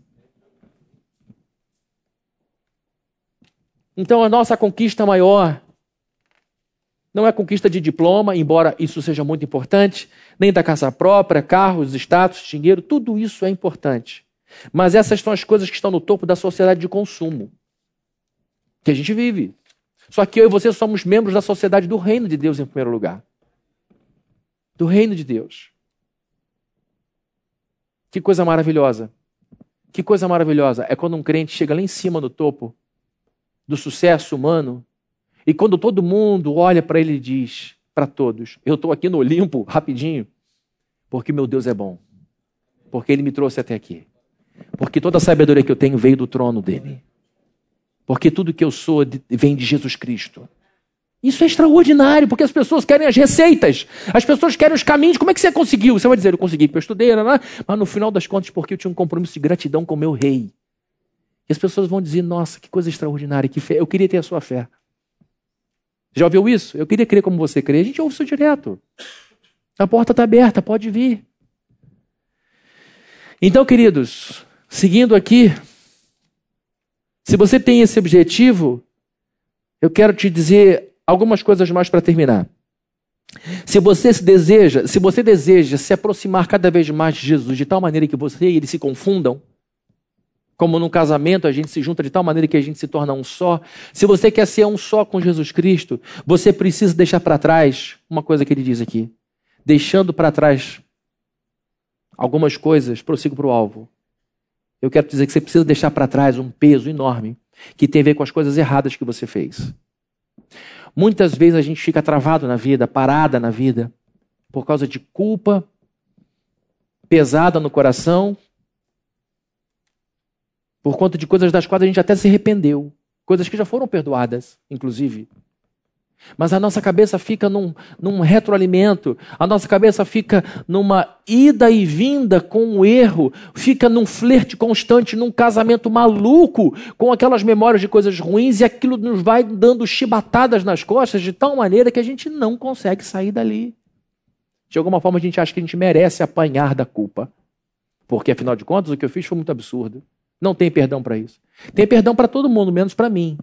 Então a nossa conquista maior não é conquista de diploma, embora isso seja muito importante, nem da casa própria, carros, status, dinheiro, tudo isso é importante. Mas essas são as coisas que estão no topo da sociedade de consumo que a gente vive. Só que eu e você somos membros da sociedade do reino de Deus em primeiro lugar. Do reino de Deus. Que coisa maravilhosa. Que coisa maravilhosa é quando um crente chega lá em cima no topo do sucesso humano, e quando todo mundo olha para ele e diz para todos: Eu estou aqui no Olimpo, rapidinho, porque meu Deus é bom, porque ele me trouxe até aqui, porque toda a sabedoria que eu tenho veio do trono dele, porque tudo que eu sou vem de Jesus Cristo. Isso é extraordinário, porque as pessoas querem as receitas, as pessoas querem os caminhos. Como é que você conseguiu? Você vai dizer, eu consegui porque eu estudei, né? mas no final das contas, porque eu tinha um compromisso de gratidão com o meu rei. E as pessoas vão dizer: Nossa, que coisa extraordinária, que fé. Eu queria ter a sua fé. Já ouviu isso? Eu queria crer como você crê. A gente ouve isso direto. A porta está aberta, pode vir. Então, queridos, seguindo aqui, se você tem esse objetivo, eu quero te dizer algumas coisas mais para terminar. Se você se deseja, se você deseja se aproximar cada vez mais de Jesus de tal maneira que você e ele se confundam, como num casamento, a gente se junta de tal maneira que a gente se torna um só. Se você quer ser um só com Jesus Cristo, você precisa deixar para trás uma coisa que ele diz aqui. Deixando para trás algumas coisas, prossigo para o alvo. Eu quero dizer que você precisa deixar para trás um peso enorme que tem a ver com as coisas erradas que você fez. Muitas vezes a gente fica travado na vida, parada na vida, por causa de culpa pesada no coração, por conta de coisas das quais a gente até se arrependeu, coisas que já foram perdoadas, inclusive. Mas a nossa cabeça fica num, num retroalimento, a nossa cabeça fica numa ida e vinda com o erro, fica num flerte constante, num casamento maluco com aquelas memórias de coisas ruins e aquilo nos vai dando chibatadas nas costas de tal maneira que a gente não consegue sair dali. De alguma forma a gente acha que a gente merece apanhar da culpa. Porque afinal de contas o que eu fiz foi muito absurdo. Não tem perdão para isso. Tem perdão para todo mundo, menos para mim.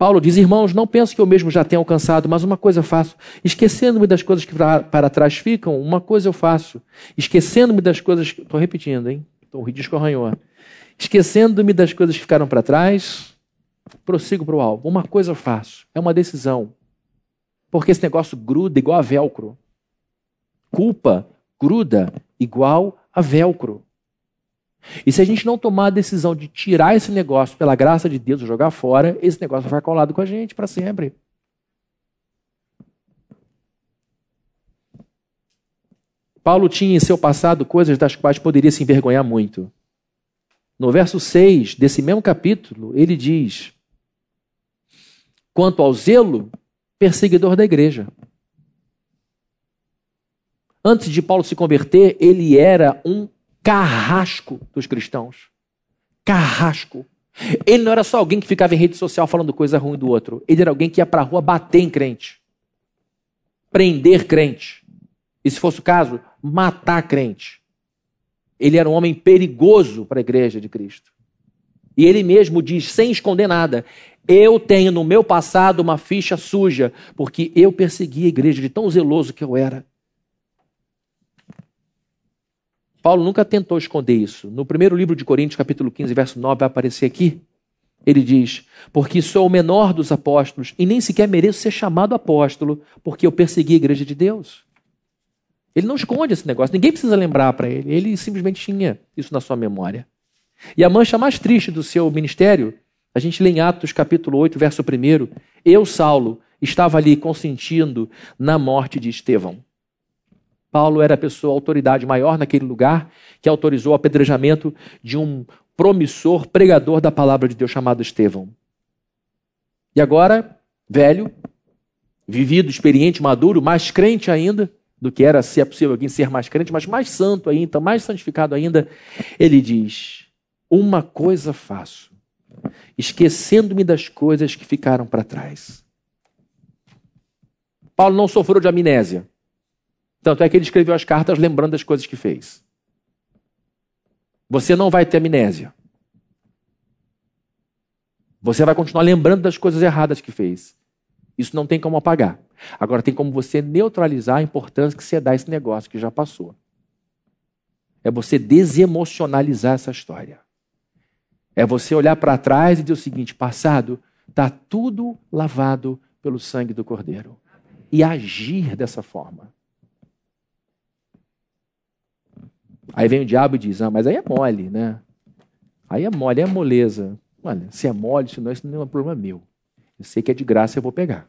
Paulo diz: Irmãos, não penso que eu mesmo já tenha alcançado, mas uma coisa faço. Esquecendo-me das coisas que para trás ficam, uma coisa eu faço. Esquecendo-me das coisas. Estou repetindo, hein? O disco arranhou. Esquecendo-me das coisas que ficaram para trás, prossigo para o alvo. Uma coisa eu faço. É uma decisão. Porque esse negócio gruda igual a velcro. Culpa gruda igual a velcro. E se a gente não tomar a decisão de tirar esse negócio pela graça de Deus, jogar fora, esse negócio vai ficar colado com a gente para sempre. Paulo tinha em seu passado coisas das quais poderia se envergonhar muito. No verso 6 desse mesmo capítulo, ele diz: Quanto ao zelo, perseguidor da igreja. Antes de Paulo se converter, ele era um carrasco dos cristãos. Carrasco. Ele não era só alguém que ficava em rede social falando coisa ruim do outro. Ele era alguém que ia para a rua bater em crente. Prender crente. E se fosse o caso, matar crente. Ele era um homem perigoso para a igreja de Cristo. E ele mesmo diz, sem esconder nada: Eu tenho no meu passado uma ficha suja, porque eu persegui a igreja de tão zeloso que eu era. Paulo nunca tentou esconder isso. No primeiro livro de Coríntios, capítulo 15, verso 9, vai aparecer aqui. Ele diz: Porque sou o menor dos apóstolos e nem sequer mereço ser chamado apóstolo, porque eu persegui a igreja de Deus. Ele não esconde esse negócio, ninguém precisa lembrar para ele, ele simplesmente tinha isso na sua memória. E a mancha mais triste do seu ministério, a gente lê em Atos capítulo 8, verso 1, eu, Saulo, estava ali consentindo na morte de Estevão. Paulo era a pessoa, a autoridade maior naquele lugar, que autorizou o apedrejamento de um promissor pregador da palavra de Deus chamado Estevão. E agora, velho, vivido, experiente, maduro, mais crente ainda do que era, se é possível alguém ser mais crente, mas mais santo ainda, mais santificado ainda, ele diz: Uma coisa faço, esquecendo-me das coisas que ficaram para trás. Paulo não sofreu de amnésia. Tanto é que ele escreveu as cartas lembrando das coisas que fez. Você não vai ter amnésia. Você vai continuar lembrando das coisas erradas que fez. Isso não tem como apagar. Agora tem como você neutralizar a importância que você dá a esse negócio que já passou. É você desemocionalizar essa história. É você olhar para trás e dizer o seguinte: passado, está tudo lavado pelo sangue do Cordeiro. E agir dessa forma. Aí vem o diabo e diz: Ah, mas aí é mole, né? Aí é mole, é moleza. Olha, se é mole, se não, isso não é um problema meu. Eu sei que é de graça, eu vou pegar.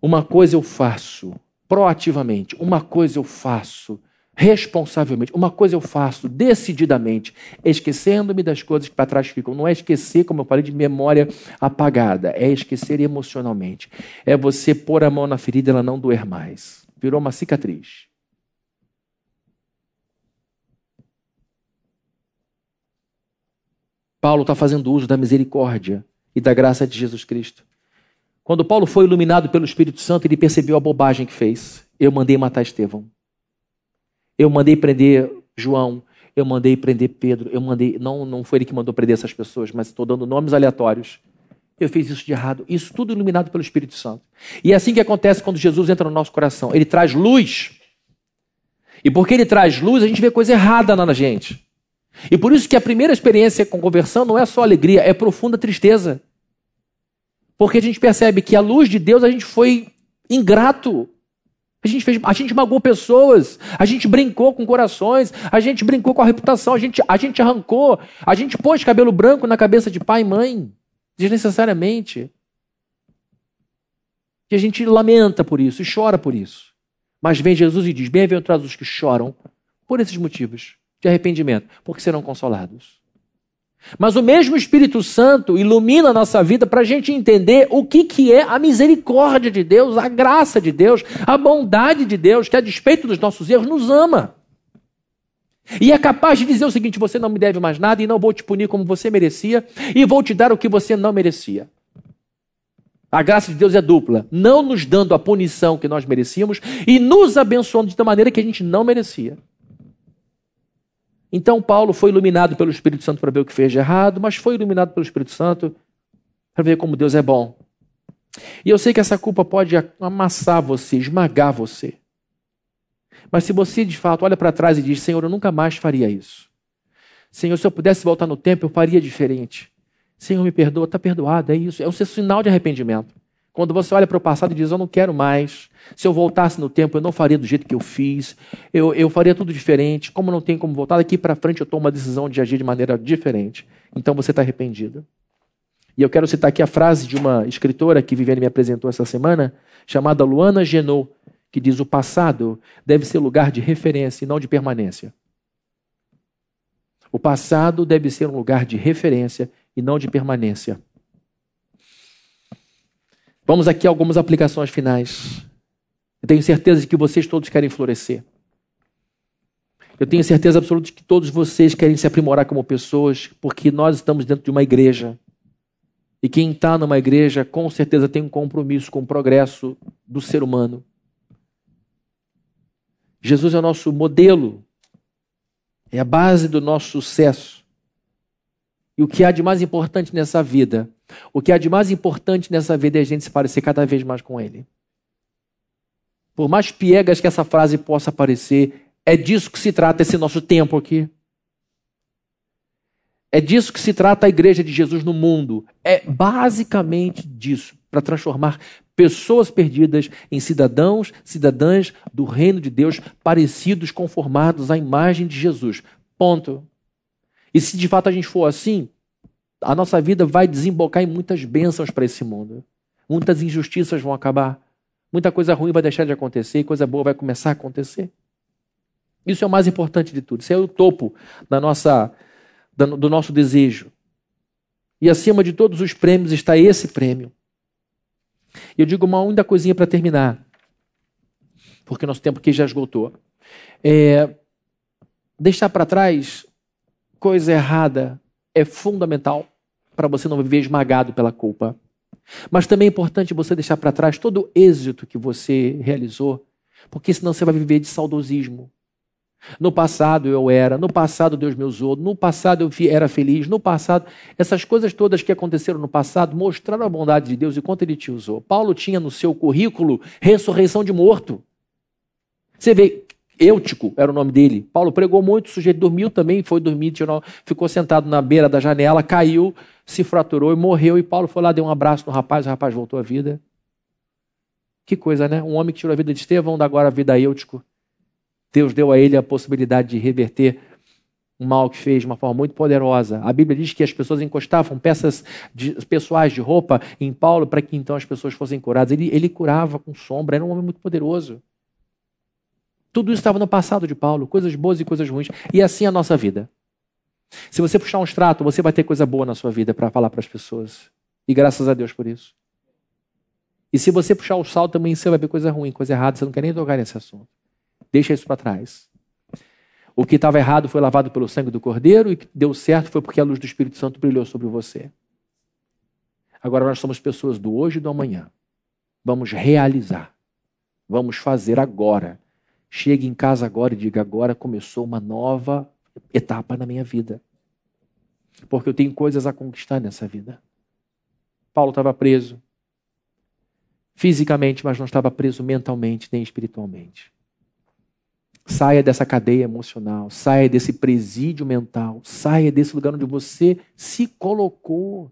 Uma coisa eu faço proativamente, uma coisa eu faço responsavelmente, uma coisa eu faço decididamente, esquecendo-me das coisas que para trás ficam. Não é esquecer, como eu falei, de memória apagada, é esquecer emocionalmente. É você pôr a mão na ferida e ela não doer mais virou uma cicatriz. Paulo está fazendo uso da misericórdia e da graça de Jesus Cristo. Quando Paulo foi iluminado pelo Espírito Santo, ele percebeu a bobagem que fez. Eu mandei matar Estevão. Eu mandei prender João. Eu mandei prender Pedro. Eu mandei. Não, não foi ele que mandou prender essas pessoas, mas estou dando nomes aleatórios eu fiz isso de errado. Isso tudo iluminado pelo Espírito Santo. E é assim que acontece quando Jesus entra no nosso coração. Ele traz luz. E porque ele traz luz, a gente vê coisa errada na gente. E por isso que a primeira experiência com conversão não é só alegria, é profunda tristeza. Porque a gente percebe que a luz de Deus a gente foi ingrato. A gente, fez, a gente magoou pessoas, a gente brincou com corações, a gente brincou com a reputação, a gente, a gente arrancou, a gente pôs cabelo branco na cabeça de pai e mãe desnecessariamente. E a gente lamenta por isso e chora por isso. Mas vem Jesus e diz: Bem-aventurados os que choram por esses motivos de arrependimento, porque serão consolados. Mas o mesmo Espírito Santo ilumina a nossa vida para a gente entender o que, que é a misericórdia de Deus, a graça de Deus, a bondade de Deus, que a despeito dos nossos erros nos ama. E é capaz de dizer o seguinte: você não me deve mais nada e não vou te punir como você merecia e vou te dar o que você não merecia. A graça de Deus é dupla, não nos dando a punição que nós merecíamos e nos abençoando de tal maneira que a gente não merecia. Então Paulo foi iluminado pelo Espírito Santo para ver o que fez de errado, mas foi iluminado pelo Espírito Santo para ver como Deus é bom. E eu sei que essa culpa pode amassar você, esmagar você. Mas se você de fato olha para trás e diz: Senhor, eu nunca mais faria isso. Senhor, se eu pudesse voltar no tempo, eu faria diferente. Senhor, me perdoa, está perdoado, é isso. É um sinal de arrependimento. Quando você olha para o passado e diz: Eu não quero mais. Se eu voltasse no tempo, eu não faria do jeito que eu fiz. Eu, eu faria tudo diferente. Como não tem como voltar, daqui para frente eu tomo uma decisão de agir de maneira diferente. Então você está arrependido. E eu quero citar aqui a frase de uma escritora que Viviane me apresentou essa semana, chamada Luana Genot que diz o passado deve ser lugar de referência e não de permanência. O passado deve ser um lugar de referência e não de permanência. Vamos aqui a algumas aplicações finais. Eu tenho certeza de que vocês todos querem florescer. Eu tenho certeza absoluta de que todos vocês querem se aprimorar como pessoas, porque nós estamos dentro de uma igreja. E quem está numa igreja, com certeza, tem um compromisso com o progresso do ser humano. Jesus é o nosso modelo, é a base do nosso sucesso. E o que há de mais importante nessa vida? O que há de mais importante nessa vida é a gente se parecer cada vez mais com Ele. Por mais piegas que essa frase possa parecer, é disso que se trata esse nosso tempo aqui. É disso que se trata a igreja de Jesus no mundo. É basicamente disso, para transformar pessoas perdidas em cidadãos, cidadãs do reino de Deus, parecidos, conformados à imagem de Jesus. Ponto. E se de fato a gente for assim, a nossa vida vai desembocar em muitas bênçãos para esse mundo. Muitas injustiças vão acabar. Muita coisa ruim vai deixar de acontecer e coisa boa vai começar a acontecer. Isso é o mais importante de tudo. Isso é o topo da nossa, do nosso desejo. E acima de todos os prêmios está esse prêmio. E eu digo uma única coisinha para terminar, porque nosso tempo aqui já esgotou. É, deixar para trás coisa errada é fundamental para você não viver esmagado pela culpa. Mas também é importante você deixar para trás todo o êxito que você realizou, porque senão você vai viver de saudosismo. No passado eu era, no passado Deus me usou, no passado eu era feliz, no passado. Essas coisas todas que aconteceram no passado mostraram a bondade de Deus e quanto ele te usou. Paulo tinha no seu currículo ressurreição de morto. Você vê, Eutico era o nome dele. Paulo pregou muito, o sujeito dormiu também, foi dormir, ficou sentado na beira da janela, caiu, se fraturou e morreu. E Paulo foi lá, deu um abraço no rapaz, o rapaz voltou à vida. Que coisa, né? Um homem que tirou a vida de Estevão, dá agora a vida a Eutico. Deus deu a ele a possibilidade de reverter o mal que fez de uma forma muito poderosa. A Bíblia diz que as pessoas encostavam peças de, pessoais de roupa em Paulo para que então as pessoas fossem curadas. Ele, ele curava com sombra, era um homem muito poderoso. Tudo isso estava no passado de Paulo, coisas boas e coisas ruins. E assim é a nossa vida. Se você puxar um extrato, você vai ter coisa boa na sua vida para falar para as pessoas. E graças a Deus por isso. E se você puxar o sal, também você vai ver coisa ruim, coisa errada. Você não quer nem tocar nesse assunto. Deixa isso para trás. O que estava errado foi lavado pelo sangue do Cordeiro e que deu certo foi porque a luz do Espírito Santo brilhou sobre você. Agora nós somos pessoas do hoje e do amanhã. Vamos realizar. Vamos fazer agora. Chegue em casa agora e diga: agora começou uma nova etapa na minha vida. Porque eu tenho coisas a conquistar nessa vida. Paulo estava preso fisicamente, mas não estava preso mentalmente nem espiritualmente. Saia dessa cadeia emocional, saia desse presídio mental, saia desse lugar onde você se colocou.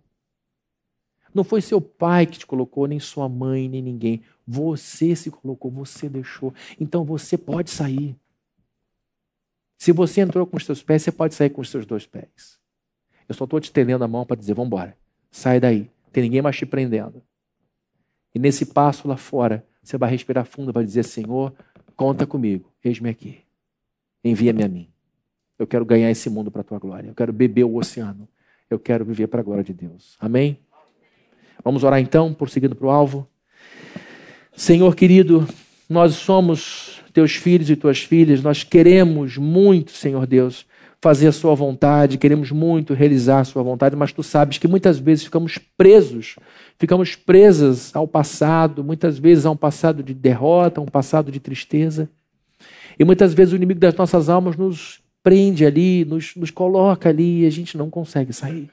Não foi seu pai que te colocou, nem sua mãe, nem ninguém. Você se colocou, você deixou. Então você pode sair. Se você entrou com os seus pés, você pode sair com os seus dois pés. Eu só estou te estendendo a mão para dizer: vamos embora, sai daí. Tem ninguém mais te prendendo. E nesse passo lá fora, você vai respirar fundo vai dizer: Senhor, Conta comigo, eis-me aqui. Envia-me a mim. Eu quero ganhar esse mundo para a tua glória. Eu quero beber o oceano. Eu quero viver para a glória de Deus. Amém? Vamos orar então, prosseguindo para o alvo. Senhor querido, nós somos teus filhos e tuas filhas, nós queremos muito, Senhor Deus, fazer a Sua vontade, queremos muito realizar a Sua vontade, mas tu sabes que muitas vezes ficamos presos, ficamos presas ao passado, muitas vezes a um passado de derrota, a um passado de tristeza. E muitas vezes o inimigo das nossas almas nos prende ali, nos, nos coloca ali e a gente não consegue sair.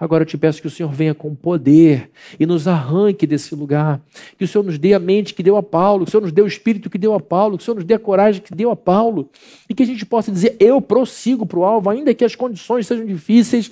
Agora eu te peço que o Senhor venha com poder e nos arranque desse lugar. Que o Senhor nos dê a mente que deu a Paulo, que o Senhor nos dê o espírito que deu a Paulo, que o Senhor nos dê a coragem que deu a Paulo. E que a gente possa dizer: eu prossigo para o alvo, ainda que as condições sejam difíceis,